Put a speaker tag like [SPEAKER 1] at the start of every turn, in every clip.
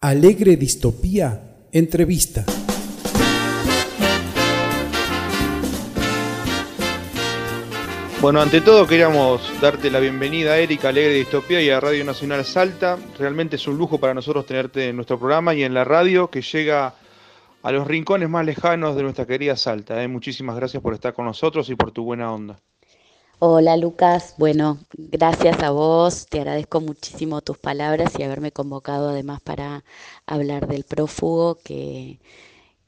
[SPEAKER 1] Alegre Distopía Entrevista.
[SPEAKER 2] Bueno, ante todo queríamos darte la bienvenida a Erika Alegre Distopía y a Radio Nacional Salta. Realmente es un lujo para nosotros tenerte en nuestro programa y en la radio que llega a los rincones más lejanos de nuestra querida Salta. ¿eh? Muchísimas gracias por estar con nosotros y por tu buena onda.
[SPEAKER 3] Hola Lucas, bueno, gracias a vos, te agradezco muchísimo tus palabras y haberme convocado además para hablar del prófugo, que,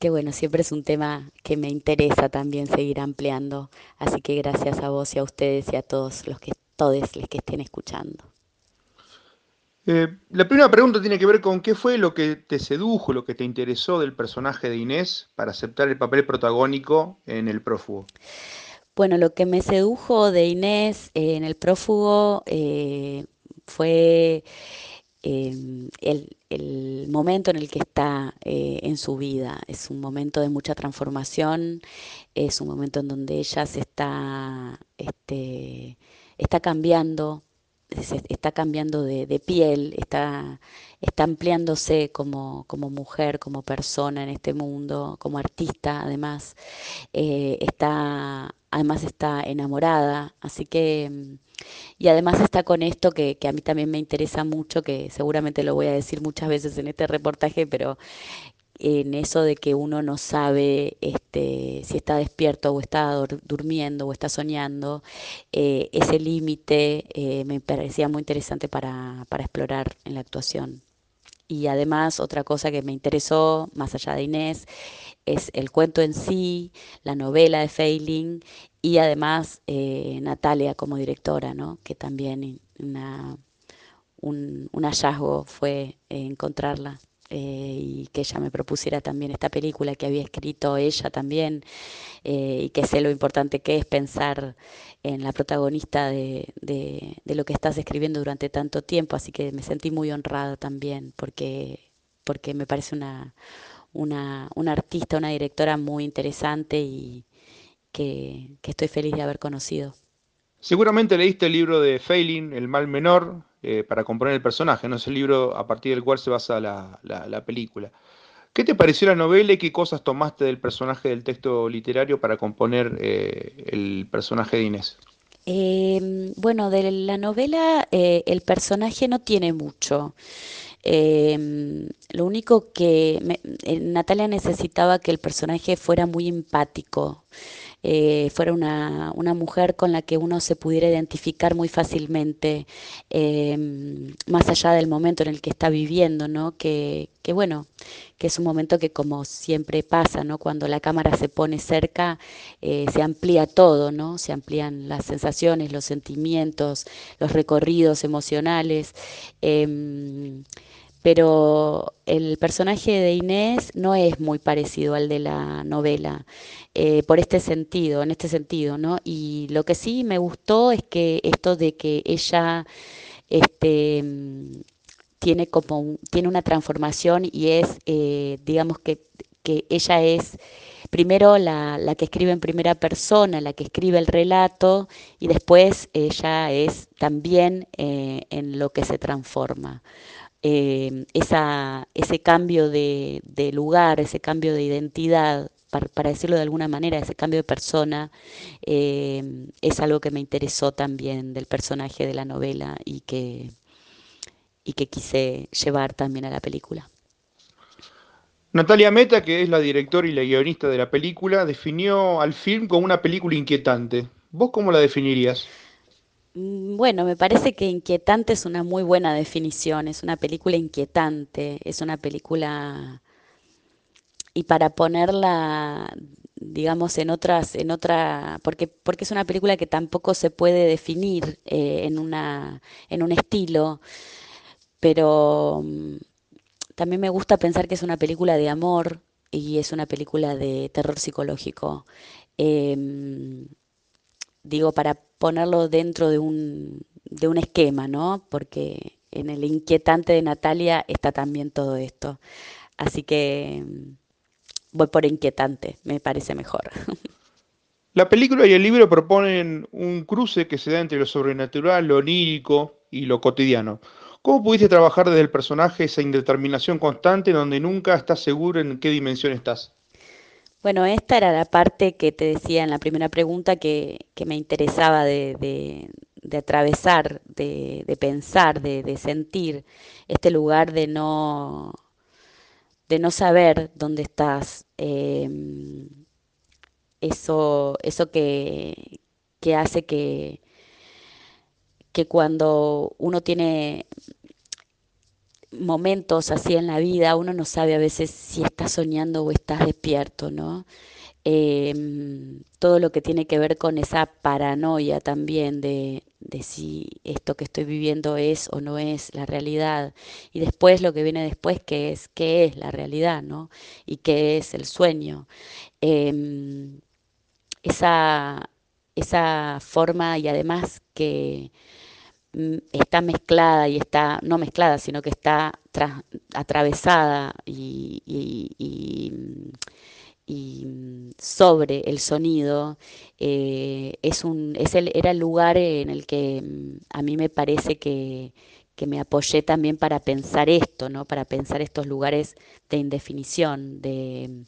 [SPEAKER 3] bueno, siempre es un tema que me interesa también seguir ampliando, así que gracias a vos y a ustedes y a todos los que, todos los que estén escuchando.
[SPEAKER 2] Eh, la primera pregunta tiene que ver con qué fue lo que te sedujo, lo que te interesó del personaje de Inés para aceptar el papel protagónico en El prófugo.
[SPEAKER 3] Bueno, lo que me sedujo de Inés eh, en el prófugo eh, fue em, el, momento en el que está eh, en su vida. Es un momento de mucha transformación, es un momento en donde ella se está, este, está cambiando, está cambiando de, piel, está, está ampliándose como, como, mujer, como persona en este mundo, como artista además, está además está enamorada, así que, mm, y además está con esto que, a mí también me interesa mucho, que seguramente lo voy a decir muchas veces en este reportaje, pero en eso de que uno no sabe este, si está despierto o está durmiendo o está soñando, eh, ese límite eh, me parecía muy interesante para, para explorar en la actuación. Y además otra cosa que me interesó, más allá de Inés, es el cuento en sí, la novela de Feiling y además eh, Natalia como directora, ¿no? que también una, un, hallazgo fue encontrarla. Eh, y que ella me propusiera también esta película que había escrito ella también eh, y que sé lo importante que es pensar en la protagonista de, de, lo que estás escribiendo durante tanto tiempo, así que me sentí muy honrada también porque, porque me parece una, una, una artista, una directora muy interesante y que, estoy feliz de haber conocido.
[SPEAKER 2] Seguramente leíste el libro de Failing, El mal menor, eh, para componer el personaje, ¿no? Es el libro a partir del cual se basa la, la, película. ¿Qué te pareció la novela y qué cosas tomaste del personaje del texto literario para componer eh, el personaje de Inés?
[SPEAKER 3] Em, bueno, de la novela eh, el personaje no tiene mucho. Em, lo único que Natalia necesitaba que el personaje fuera muy empático, eh, fuera una, una, mujer con la que uno se pudiera identificar muy fácilmente, em, más allá del momento en el que está viviendo, ¿no? Que, que, bueno, que es un momento que como siempre pasa, ¿no? Cuando la cámara se pone cerca, eh, se amplía todo, ¿no? Se amplían las sensaciones, los sentimientos, los recorridos emocionales. Pero el personaje de Inés no es muy parecido al de la novela, eh, por este sentido, en este sentido, ¿no? Y lo que sí me gustó es que esto de que ella este, tiene como tiene una transformación y es, eh, digamos que, que ella es primero la, la, que escribe en primera persona, la que escribe el relato, y después ella es también eh, en lo que se transforma. Eh, esa, ese cambio de, lugar, ese cambio de identidad, para, decirlo de alguna manera, ese cambio de persona, eh, es algo que me interesó también del personaje de la novela y que, y que quise llevar también a la película.
[SPEAKER 2] Natalia Meta, que es la directora y la guionista de la película, definió al film como una película inquietante. ¿Vos cómo la definirías?
[SPEAKER 3] Mm, bueno, me parece que inquietante es una muy buena definición, es una película inquietante, es una película y para ponerla digamos en otras en otra porque porque es una película que tampoco se puede definir eh, en una en un estilo pero mm, también me gusta pensar que es una película de amor y es una película de terror psicológico. Em, digo para ponerlo dentro de un, de un esquema, ¿no? Porque en el inquietante de Natalia está también todo esto. Así que mm, voy por inquietante, me parece mejor.
[SPEAKER 2] La película y el libro proponen un cruce que se da entre lo sobrenatural, lo onírico y lo cotidiano. ¿Cómo pudiste trabajar desde el personaje esa indeterminación constante donde nunca estás seguro en qué dimensión estás?
[SPEAKER 3] Bueno, esta era la parte que te decía en la primera pregunta que, me interesaba de, atravesar, de, pensar, de, sentir este lugar de no, de no saber dónde estás. Em, eso, eso que, que hace que, que cuando uno tiene momentos así en la vida, uno no sabe a veces si estás soñando o estás despierto, ¿no? Em, todo lo que tiene que ver con esa paranoia también de, de, si esto que estoy viviendo es o no es la realidad. Y después lo que viene después, que es qué es la realidad, ¿no? Y qué es el sueño. Em, esa, esa forma y además que está mezclada y está, no mezclada, sino que está atravesada y, sobre el sonido, eh, es un, es el, era el lugar en el que mm, a mí me parece que, que me apoyé también para pensar esto, ¿no? para pensar estos lugares de indefinición, de,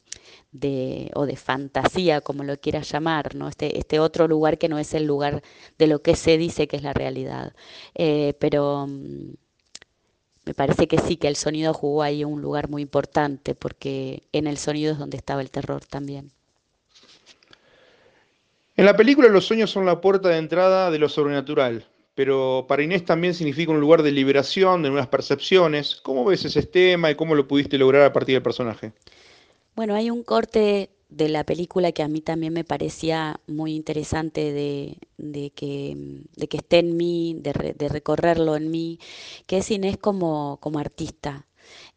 [SPEAKER 3] o de fantasía, como lo quieras llamar, ¿no? Este, este otro lugar que no es el lugar de lo que se dice que es la realidad. Eh, pero mm, me parece que sí, que el sonido jugó ahí un lugar muy importante, porque en el sonido es donde estaba el terror también.
[SPEAKER 2] En la película los sueños son la puerta de entrada de lo sobrenatural, pero para Inés también significa un lugar de liberación, de nuevas percepciones. ¿Cómo ves ese tema y cómo lo pudiste lograr a partir del personaje?
[SPEAKER 3] Bueno, hay un corte de la película que a mí también me parecía muy interesante de, que, de esté en mí, de, recorrerlo en mí, que es Inés como, como artista.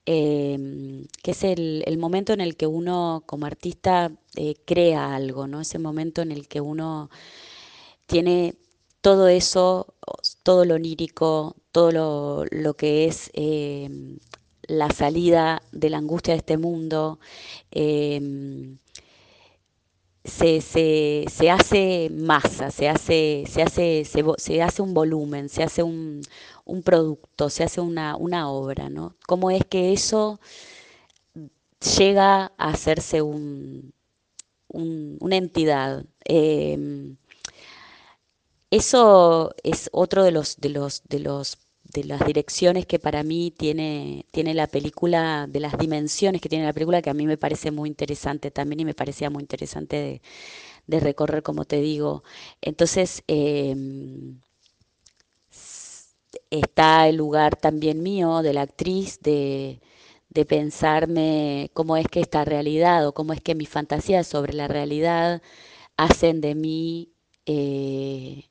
[SPEAKER 3] Em, que es el, momento en el que uno como artista eh, crea algo, ¿no? Ese momento en el que uno tiene todo eso, todo lo lírico, todo lo, lo que es em, la salida de la angustia de este mundo, em, se, hace masa, se hace, se hace, se, hace un volumen, se hace un, producto, se hace una, una, obra, ¿no? ¿Cómo es que eso llega a hacerse un, una entidad? Em, eso es otro de los, de los, de los de las direcciones que para mí tiene, tiene la película, de las dimensiones que tiene la película, que a mí me parece muy interesante también y me parecía muy interesante de, recorrer, como te digo. Entonces, em, está el lugar también mío, de la actriz, de, de pensarme cómo es que esta realidad o cómo es que mis fantasías sobre la realidad hacen de mí eh,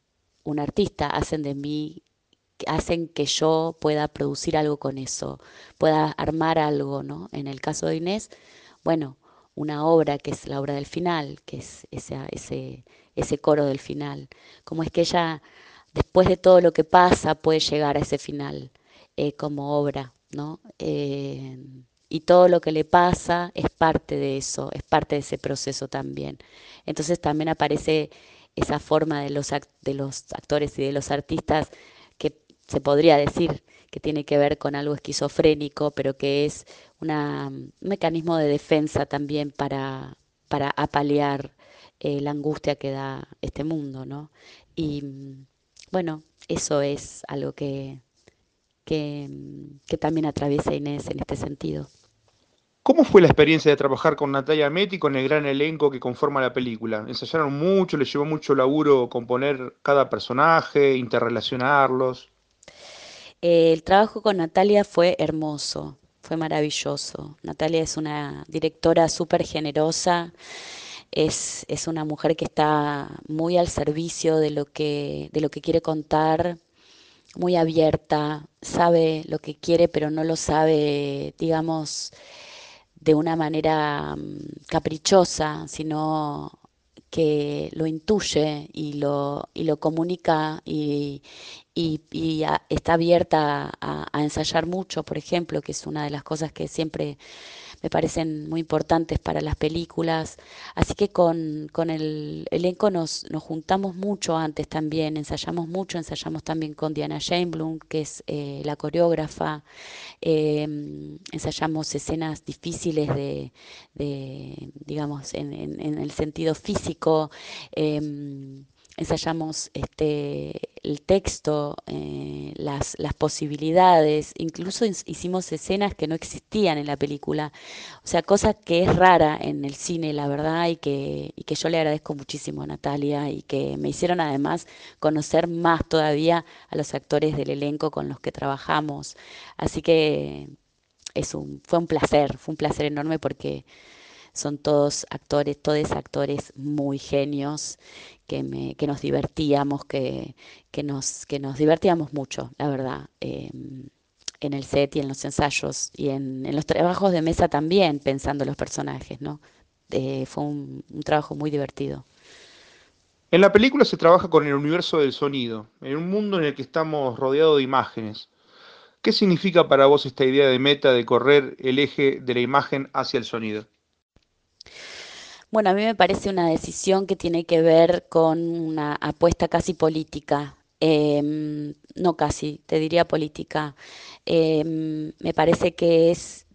[SPEAKER 3] un artista, hacen de mí hacen que yo pueda producir algo con eso, pueda armar algo, ¿no? En el caso de Inés, bueno, una obra que es la obra del final, que es ese, ese, ese coro del final. Cómo es que ella, después de todo lo que pasa, puede llegar a ese final eh, como obra, ¿no? Eh, y todo lo que le pasa es parte de eso, es parte de ese proceso también. Entonces también aparece esa forma de los, de los actores y de los artistas se podría decir que tiene que ver con algo esquizofrénico, pero que es un mecanismo de defensa también para, para apalear eh, la angustia que da este mundo, ¿no? Y bueno, eso es algo que, que, que también atraviesa Inés en este sentido.
[SPEAKER 2] ¿Cómo fue la experiencia de trabajar con Natalia Metti con el gran elenco que conforma la película? ¿Ensayaron mucho? ¿Les llevó mucho laburo componer cada personaje, interrelacionarlos?
[SPEAKER 3] el trabajo con Natalia fue hermoso, fue maravilloso. Natalia es una directora súper generosa, es, es, una mujer que está muy al servicio de lo que, de lo que quiere contar, muy abierta, sabe lo que quiere, pero no lo sabe, digamos, de una manera mm, caprichosa, sino que lo intuye y lo, y lo comunica y, y, está abierta a, ensayar mucho, por ejemplo, que es una de las cosas que siempre me parecen muy importantes para las películas. Así que con, el elenco nos, nos, juntamos mucho antes también, ensayamos mucho, ensayamos también con Diana Sheinblum, que es eh, la coreógrafa, em, ensayamos escenas difíciles de, digamos, en, en, el sentido físico. Em, ensayamos este, el texto, eh, las, posibilidades, incluso hicimos escenas que no existían en la película, o sea, cosa que es rara en el cine, la verdad, y que, y que yo le agradezco muchísimo a Natalia y que me hicieron además conocer más todavía a los actores del elenco con los que trabajamos. Así que es un, fue un placer, fue un placer enorme porque son todos actores, todos actores muy genios, que, nos divertíamos, que, nos, divertíamos mucho, la verdad, em, en el set y en los ensayos y en, los trabajos de mesa también, pensando los personajes, ¿no? Eh, fue un trabajo muy divertido.
[SPEAKER 2] En la película se trabaja con el universo del sonido, en un mundo en el que estamos rodeados de imágenes. ¿Qué significa para vos esta idea de meta de correr el eje de la imagen hacia el sonido?
[SPEAKER 3] Bueno, a mí me parece una decisión que tiene que ver con una apuesta casi política. Em, no casi, te diría política. Em, me parece que es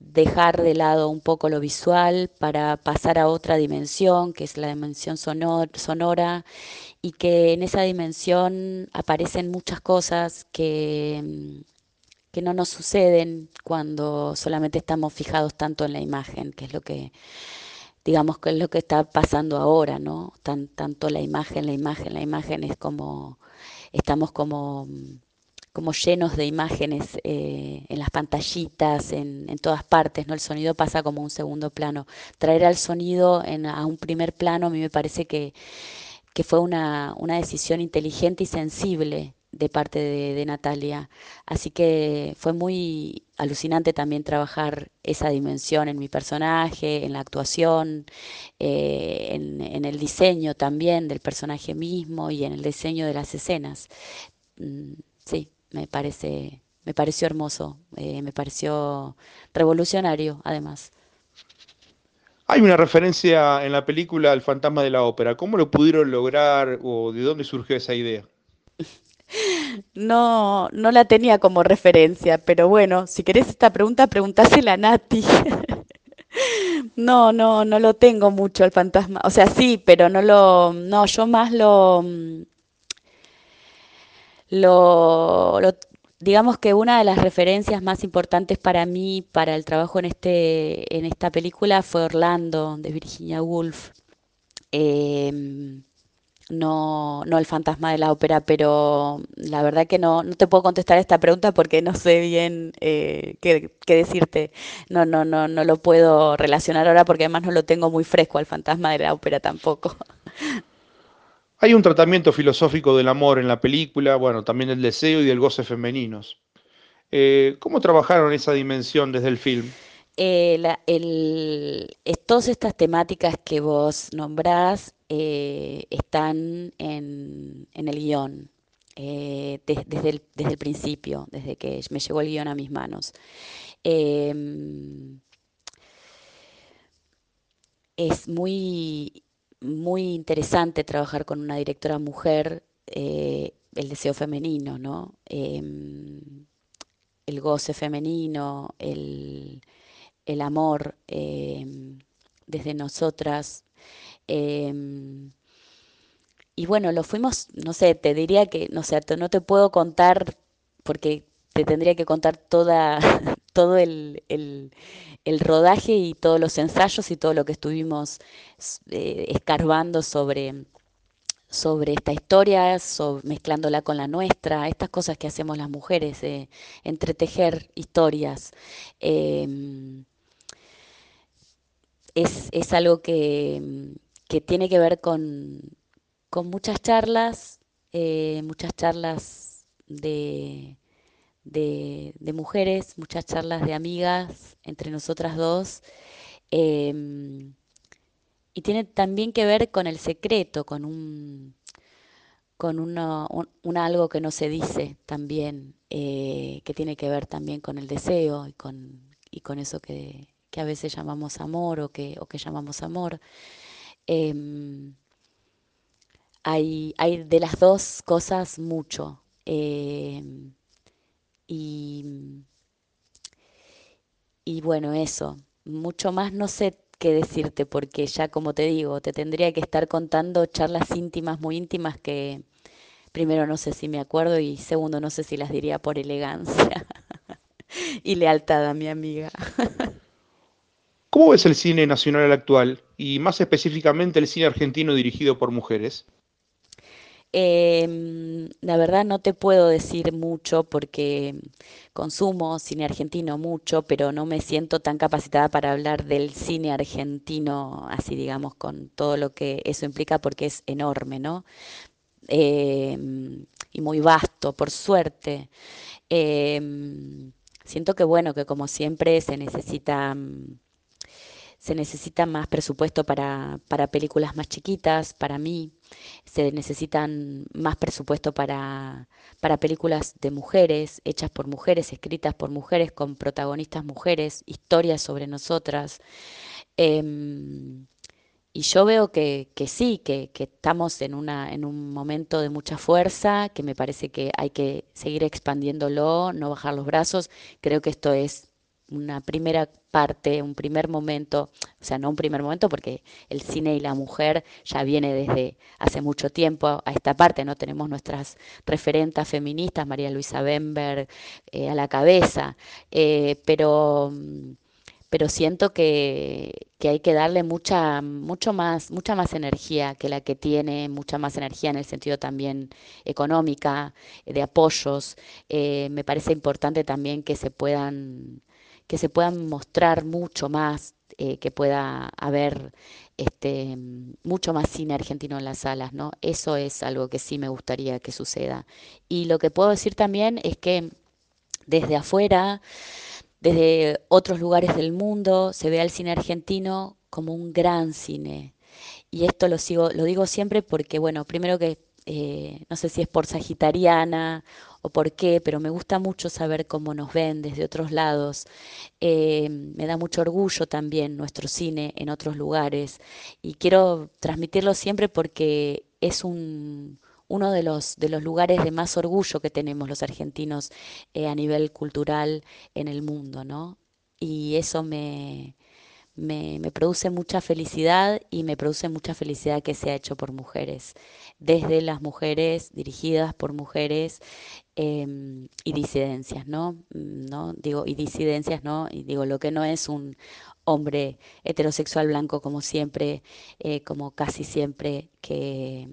[SPEAKER 3] dejar de lado un poco lo visual para pasar a otra dimensión, que es la dimensión sonora, y que en esa dimensión aparecen muchas cosas que, que no nos suceden cuando solamente estamos fijados tanto en la imagen, que es lo que digamos que es lo que está pasando ahora, ¿no? Tan, tanto la imagen, la imagen, la imagen es como, estamos como, como llenos de imágenes eh, en las pantallitas, en, en, todas partes, ¿no? El sonido pasa como un segundo plano. Traer al sonido en, a un primer plano a mí me parece que, que fue una, una decisión inteligente y sensible de parte de, Natalia. Así que fue muy alucinante también trabajar esa dimensión en mi personaje, en la actuación, eh, en, el diseño también del personaje mismo y en el diseño de las escenas. Mm, sí, me parece, me pareció hermoso, eh, me pareció revolucionario además.
[SPEAKER 2] Hay una referencia en la película al fantasma de la ópera. ¿Cómo lo pudieron lograr o de dónde surgió esa idea?
[SPEAKER 3] No, no la tenía como referencia, pero bueno, si querés esta pregunta, preguntásela a Nati. No, no, no lo tengo mucho el fantasma. O sea, sí, pero no lo, no, yo más lo, lo, lo, digamos que una de las referencias más importantes para mí, para el trabajo en este, en esta película, fue Orlando de Virginia Woolf. Eh, no, no el fantasma de la ópera, pero la verdad que no, no te puedo contestar esta pregunta porque no sé bien eh, qué, decirte. No, no, no, no lo puedo relacionar ahora porque además no lo tengo muy fresco al fantasma de la ópera tampoco.
[SPEAKER 2] Hay un tratamiento filosófico del amor en la película, bueno, también del deseo y del goce femeninos. Eh, ¿Cómo trabajaron esa dimensión desde el film?
[SPEAKER 3] Eh, todas estas temáticas que vos nombrás eh, están en, el guion, eh, desde, el, desde, el, principio, desde que me llegó el guion a mis manos. Em, es muy, muy interesante trabajar con una directora mujer, el deseo femenino, ¿no? Em, el goce femenino, el el amor em, desde nosotras. Em, y bueno, lo fuimos, no sé, te diría que, no sé, no te puedo contar porque te tendría que contar toda, todo el, rodaje y todos los ensayos y todo lo que estuvimos eh, escarbando sobre, sobre esta historia, mezclándola con la nuestra, estas cosas que hacemos las mujeres, eh, entretejer historias. Em, es, algo que, tiene que ver con, muchas charlas, eh, muchas charlas de, de, mujeres, muchas charlas de amigas entre nosotras dos. Em, y tiene también que ver con el secreto, con un, con un, algo que no se dice también, eh, que tiene que ver también con el deseo y con, y con eso que, a veces llamamos amor o que, o que llamamos amor. Em, hay, hay, de las dos cosas mucho. Em, y, y bueno, eso, mucho más no sé qué decirte, porque ya como te digo, te tendría que estar contando charlas íntimas, muy íntimas, que primero no sé si me acuerdo y segundo no sé si las diría por elegancia y lealtad a mi amiga.
[SPEAKER 2] ¿Cómo ves el cine nacional actual y más específicamente el cine argentino dirigido por mujeres?
[SPEAKER 3] Em, la verdad no te puedo decir mucho porque consumo cine argentino mucho, pero no me siento tan capacitada para hablar del cine argentino, así digamos, con todo lo que eso implica porque es enorme, ¿no? Em, y muy vasto, por suerte. Em, siento que bueno, que como siempre se necesita se necesita más presupuesto para, para películas más chiquitas, para mí, se necesitan más presupuesto para, para películas de mujeres, hechas por mujeres, escritas por mujeres, con protagonistas mujeres, historias sobre nosotras. Em, y yo veo que, que sí, que, que, estamos en, una, en un momento de mucha fuerza, que me parece que hay que seguir expandiéndolo, no bajar los brazos. Creo que esto es una primera parte, un primer momento, o sea, no un primer momento porque el cine y la mujer ya viene desde hace mucho tiempo a esta parte, ¿no? Tenemos nuestras referentas feministas, María Luisa Bemberg eh, a la cabeza, eh, pero pero siento que, que, hay que darle mucha, mucho más, mucha más energía que la que tiene, mucha más energía en el sentido también económica, de apoyos. Eh, me parece importante también que se puedan que se puedan mostrar mucho más, eh, que pueda haber este, mucho más cine argentino en las salas, ¿no? Eso es algo que sí me gustaría que suceda. Y lo que puedo decir también es que desde afuera, desde otros lugares del mundo, se ve al cine argentino como un gran cine. Y esto lo sigo, lo digo siempre porque, bueno, primero que eh, no sé si es por sagitariana o por qué, pero me gusta mucho saber cómo nos ven desde otros lados. Eh, me da mucho orgullo también nuestro cine en otros lugares y quiero transmitirlo siempre porque es un, uno de los, de los lugares de más orgullo que tenemos los argentinos eh, a nivel cultural en el mundo, ¿no? Y eso me, me, produce mucha felicidad y me produce mucha felicidad que sea hecho por mujeres, desde las mujeres, dirigidas por mujeres em, y disidencias, ¿no? ¿no? Digo, y disidencias, ¿no? Y digo, lo que no es un hombre heterosexual blanco como siempre, eh, como casi siempre que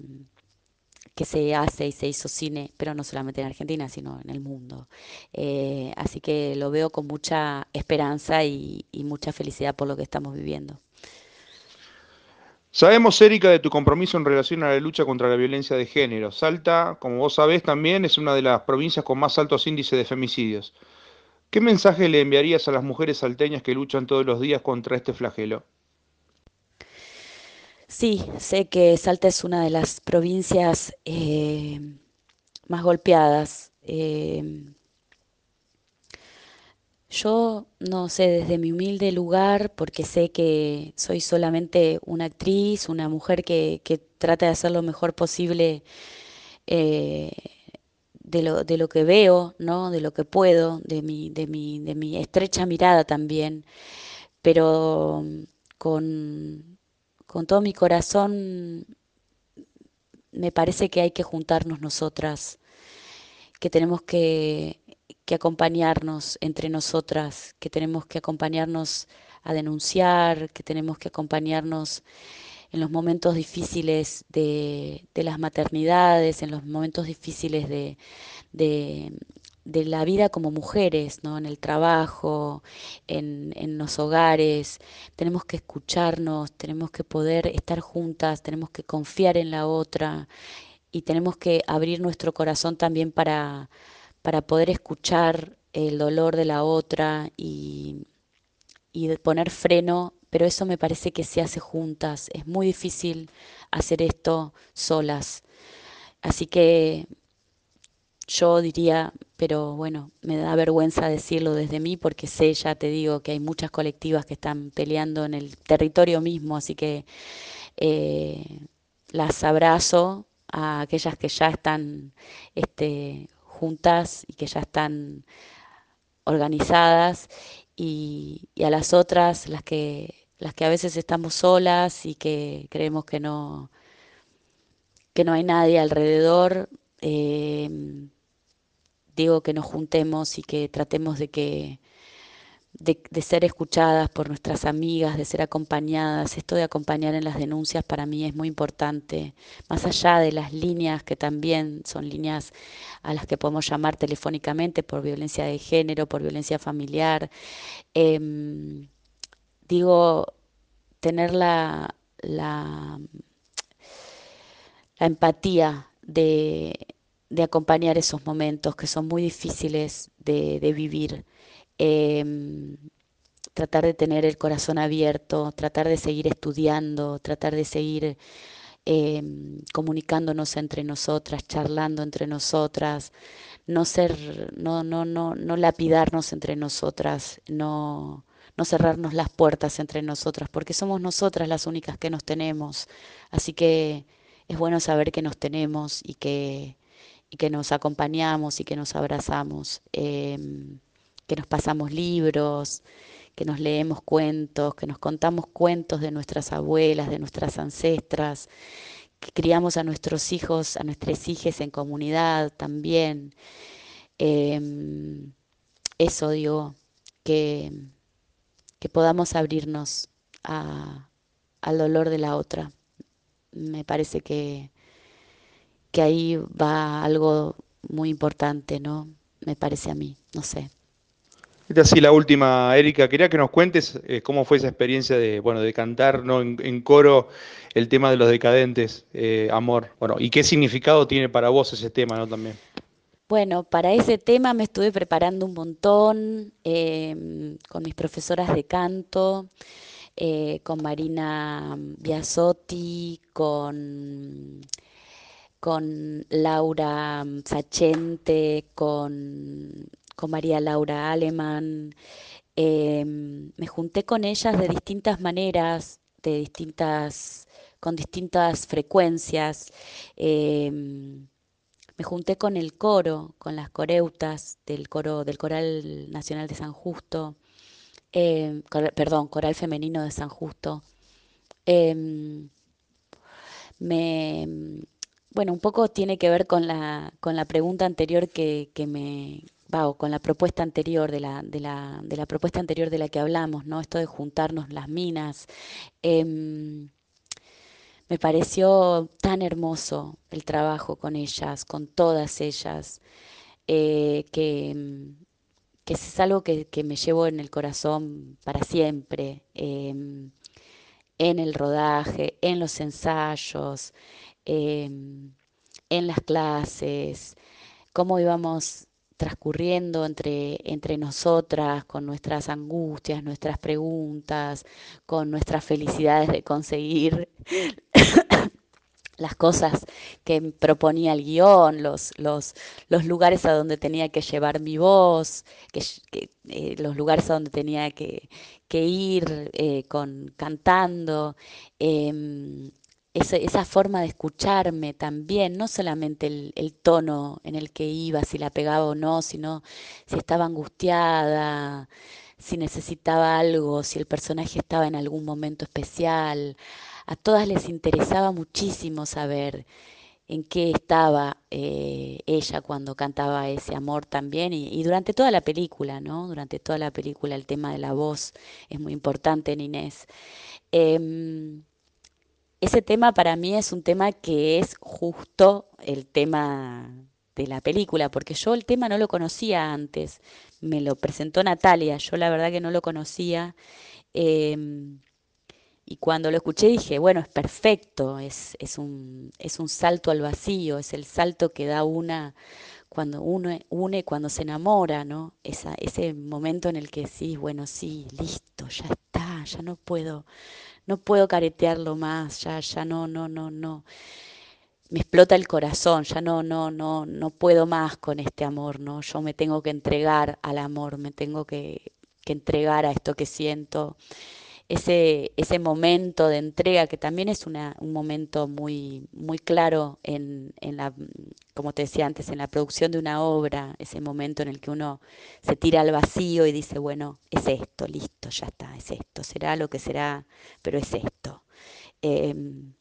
[SPEAKER 3] que se hace y se hizo cine, pero no solamente en Argentina, sino en el mundo. Eh, así que lo veo con mucha esperanza y, mucha felicidad por lo que estamos viviendo.
[SPEAKER 2] Sabemos, Erika, de tu compromiso en relación a la lucha contra la violencia de género. Salta, como vos sabés, también es una de las provincias con más altos índices de femicidios. ¿Qué mensaje le enviarías a las mujeres salteñas que luchan todos los días contra este flagelo?
[SPEAKER 3] Sí, sé que Salta es una de las provincias eh, más golpeadas. Eh, yo no sé, desde mi humilde lugar, porque sé que soy solamente una actriz, una mujer que, trata de hacer lo mejor posible eh, de, lo, de lo que veo, ¿no? de lo que puedo, de mi, de mi, de mi estrecha mirada también, pero con con todo mi corazón me parece que hay que juntarnos nosotras, que tenemos que, acompañarnos entre nosotras, que tenemos que acompañarnos a denunciar, que tenemos que acompañarnos en los momentos difíciles de, las maternidades, en los momentos difíciles de, la vida como mujeres, ¿no? en el trabajo, en, en, los hogares. Tenemos que escucharnos, tenemos que poder estar juntas, tenemos que confiar en la otra y tenemos que abrir nuestro corazón también para, para poder escuchar el dolor de la otra y, y poner freno, pero eso me parece que se hace juntas. Es muy difícil hacer esto solas. así que yo diría, pero bueno, me da vergüenza decirlo desde mí porque sé, ya te digo, que hay muchas colectivas que están peleando en el territorio mismo, así que eh, las abrazo a aquellas que ya están este, juntas y que ya están organizadas y, a las otras, las que, las que a veces estamos solas y que creemos que no, que no hay nadie alrededor. Eh, digo que nos juntemos y que tratemos de que de, ser escuchadas por nuestras amigas, de ser acompañadas. Esto de acompañar en las denuncias para mí es muy importante, más allá de las líneas que también son líneas a las que podemos llamar telefónicamente por violencia de género, por violencia familiar. Em, digo, tener la, la, la empatía de, de acompañar esos momentos que son muy difíciles de, vivir. Em, tratar de tener el corazón abierto, tratar de seguir estudiando, tratar de seguir em, comunicándonos entre nosotras, charlando entre nosotras, no ser, no, no, no, no lapidarnos entre nosotras, no, no cerrarnos las puertas entre nosotras, porque somos nosotras las únicas que nos tenemos. Así que es bueno saber que nos tenemos y que y que nos acompañamos y que nos abrazamos, em, que nos pasamos libros, que nos leemos cuentos, que nos contamos cuentos de nuestras abuelas, de nuestras ancestras, que criamos a nuestros hijos, a nuestras hijas en comunidad también. Em, eso digo, que, que podamos abrirnos al dolor de la otra. Me parece que, que ahí va algo muy importante, ¿no? Me parece a mí, no sé.
[SPEAKER 2] Esta así la última, Erika. Quería que nos cuentes eh, cómo fue esa experiencia de, bueno, de cantar ¿no? en, coro el tema de los decadentes, eh, amor. Bueno, y qué significado tiene para vos ese tema, ¿no? También.
[SPEAKER 3] Bueno, para ese tema me estuve preparando un montón em, con mis profesoras de canto, eh, con Marina Biasotti, con con Laura Sachente, con, con María Laura Alemán. Em, me junté con ellas de distintas maneras, de distintas, con distintas frecuencias. Em, me junté con el coro, con las coreutas del coro del Coral Nacional de San Justo, em, perdón, Coral Femenino de San Justo. me, bueno, un poco tiene que ver con la, con la pregunta anterior que, que me, va, o con la propuesta anterior de la, de la, de la propuesta anterior de la que hablamos, ¿no? Esto de juntarnos las minas. Em, me pareció tan hermoso el trabajo con ellas, con todas ellas, eh, que, que es algo que, que, me llevo en el corazón para siempre, em, en el rodaje, en los ensayos, Em, en las clases, cómo íbamos transcurriendo entre, entre nosotras, con nuestras angustias, nuestras preguntas, con nuestras felicidades de conseguir las cosas que proponía el guion, los, los, los, lugares a donde tenía que llevar mi voz, que, eh, los lugares a donde tenía que, que ir eh, con, cantando. Esa, forma de escucharme también, no solamente el, tono en el que iba, si la pegaba o no, sino si estaba angustiada, si necesitaba algo, si el personaje estaba en algún momento especial. A todas les interesaba muchísimo saber en qué estaba eh, ella cuando cantaba ese amor también y, durante toda la película, ¿no? Durante toda la película el tema de la voz es muy importante en Inés. Em, ese tema para mí es un tema que es justo el tema de la película, porque yo el tema no lo conocía antes, me lo presentó Natalia, yo la verdad que no lo conocía, em, y cuando lo escuché dije, bueno, es perfecto, es, es, un, es un salto al vacío, es el salto que da una cuando uno une, cuando se enamora, ¿no? Esa, ese momento en el que sí, bueno, sí, listo, ya está, ya no puedo, no puedo caretearlo más, ya, ya no, no, no, no. me explota el corazón, ya no, no, no, no puedo más con este amor, ¿no? Yo me tengo que entregar al amor, me tengo que, que entregar a esto que siento ese, ese momento de entrega, que también es una, un momento muy, muy claro en, en la, como te decía antes, en la producción de una obra, ese momento en el que uno se tira al vacío y dice, bueno, es esto, listo, ya está, es esto, será lo que será, pero es esto. Em,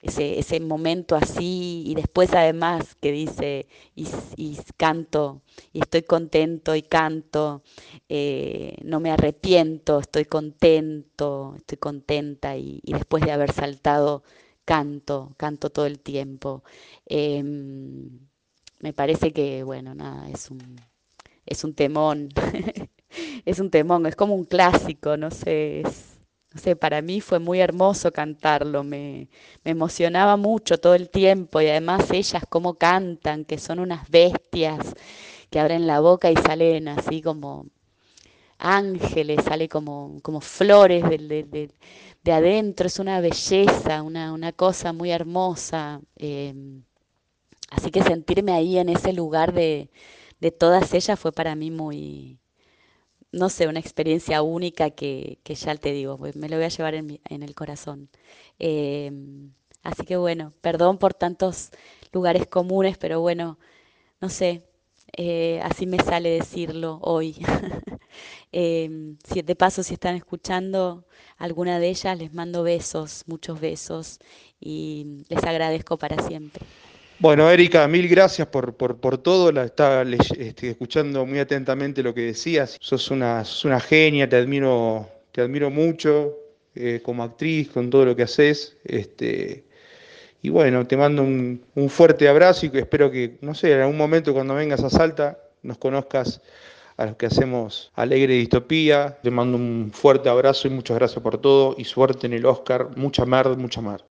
[SPEAKER 3] ese, ese momento así y después además que dice y, canto y estoy contento y canto, eh, no me arrepiento, estoy contento, estoy contenta y, después de haber saltado canto, canto todo el tiempo. Em, me parece que, bueno, nada, es un, es un temón, es un temón, es como un clásico, no sé, es, para mí fue muy hermoso cantarlo, me, emocionaba mucho todo el tiempo y además ellas cómo cantan, que son unas bestias que abren la boca y salen así como ángeles, sale como, como flores de, de, adentro, es una belleza, una, una cosa muy hermosa. Em, así que sentirme ahí en ese lugar de, de todas ellas fue para mí muy, no sé, una experiencia única que, ya te digo, me lo voy a llevar en, en el corazón. Em, así que bueno, perdón por tantos lugares comunes, pero bueno, no sé, eh, así me sale decirlo hoy. Em, si de paso, si están escuchando alguna de ellas, les mando besos, muchos besos y les agradezco para siempre.
[SPEAKER 2] Bueno, Erika, mil gracias por, por, todo. La estaba este, escuchando muy atentamente lo que decías. Sos una, una genia, te admiro, te admiro mucho eh, como actriz, con todo lo que haces. Este, y bueno, te mando un, un, fuerte abrazo y espero que, no sé, en algún momento cuando vengas a Salta nos conozcas a los que hacemos Alegre Distopía. Te mando un fuerte abrazo y muchas gracias por todo y suerte en el Oscar. Mucha mar, mucha mar.